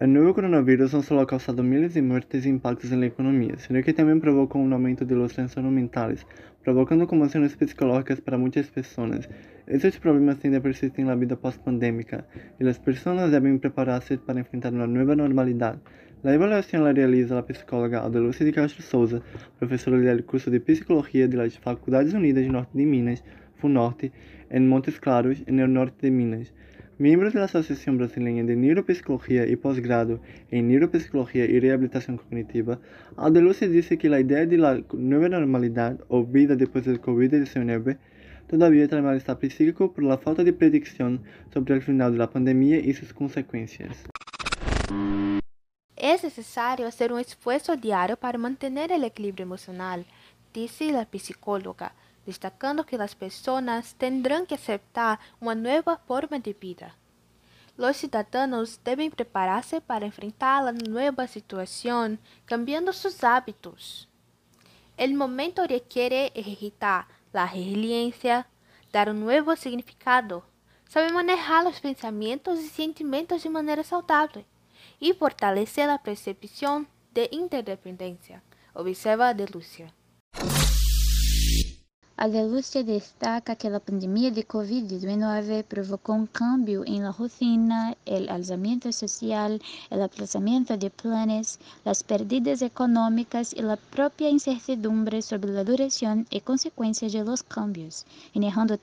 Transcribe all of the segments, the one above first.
É, o novo coronavírus não só causou milhares de mortes e impactos na economia, sino que também provocou um aumento de los transtornos mentais, provocando comoções psicológicas para muitas pessoas. Esses problemas ainda persistem na vida pós-pandêmica, e as pessoas devem preparar-se para enfrentar uma nova normalidade. A avaliação la realiza a psicóloga Adelúcia de Castro Souza, professora do curso de Psicologia das Faculdades Unidas de Norte de Minas, FUNORTE, em Montes Claros, no norte de Minas. Membro da Associação Brasileira de Neuropsicologia e Pós-Grado em Neuropsicologia e Reabilitação Cognitiva, Aldeluce disse que a ideia de la nova normalidade ou vida depois do Covid-19 todavia mal-estar psíquico por la falta de predição sobre o final da pandemia e suas consequências. É necessário fazer um esforço diário para manter o equilíbrio emocional. Dice la psicóloga destacando que las personas tendrán que aceptar una nueva forma de vida. Los ciudadanos deben prepararse para enfrentar la nueva situación cambiando sus hábitos. El momento requiere ejercitar la resiliencia, dar un nuevo significado, saber manejar los pensamientos y sentimientos de manera saludable y fortalecer la percepción de interdependencia. Observa de. A Lúcia destaca que a pandemia de COVID-19 provocou um cambio em la rotina, o aislamiento social, o aplazamento de planos, as perdas econômicas e a própria incertidumbre sobre a duração e consequências de los cambios, generando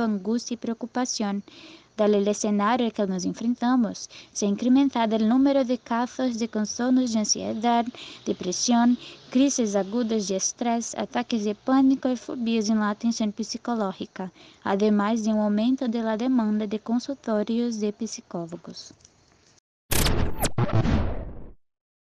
angústia e preocupação Dado el escenario que nos enfrentamos, se ha incrementado el número de casos de trastornos de ansiedad, depresión, crisis agudas de estrés, ataques de pánico y fobias en la atención psicológica, además de un aumento de la demanda de consultorios de psicólogos.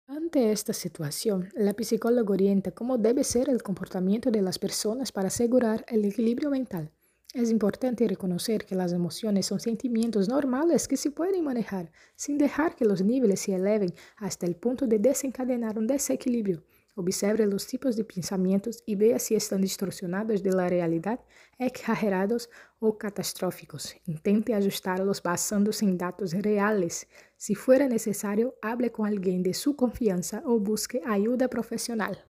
Ante esta situación, la psicóloga orienta cómo debe ser el comportamiento de las personas para asegurar el equilibrio mental. Es importante reconocer que las emociones son sentimientos normales que se pueden manejar sin dejar que los niveles se eleven hasta el punto de desencadenar un desequilibrio. Observe los tipos de pensamientos y vea si están distorsionados de la realidad, exagerados o catastróficos. Intente ajustarlos basándose en datos reales. Si fuera necesario, hable con alguien de su confianza o busque ayuda profesional.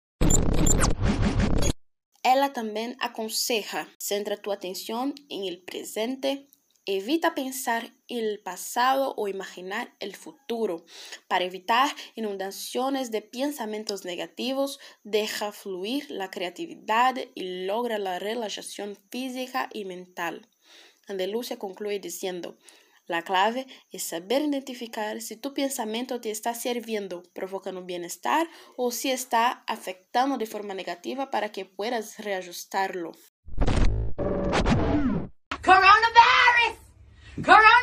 Também aconseja: centra tua atenção em el presente, evita pensar el pasado o imaginar el futuro. Para evitar inundaciones de pensamientos negativos, deja fluir la creatividad y logra la relajación física y mental. Andalucía concluye diciendo, la clave es saber identificar si tu pensamiento te está sirviendo, provocando bienestar o si está afectando de forma negativa para que puedas reajustarlo. Coronavirus! Coronavirus!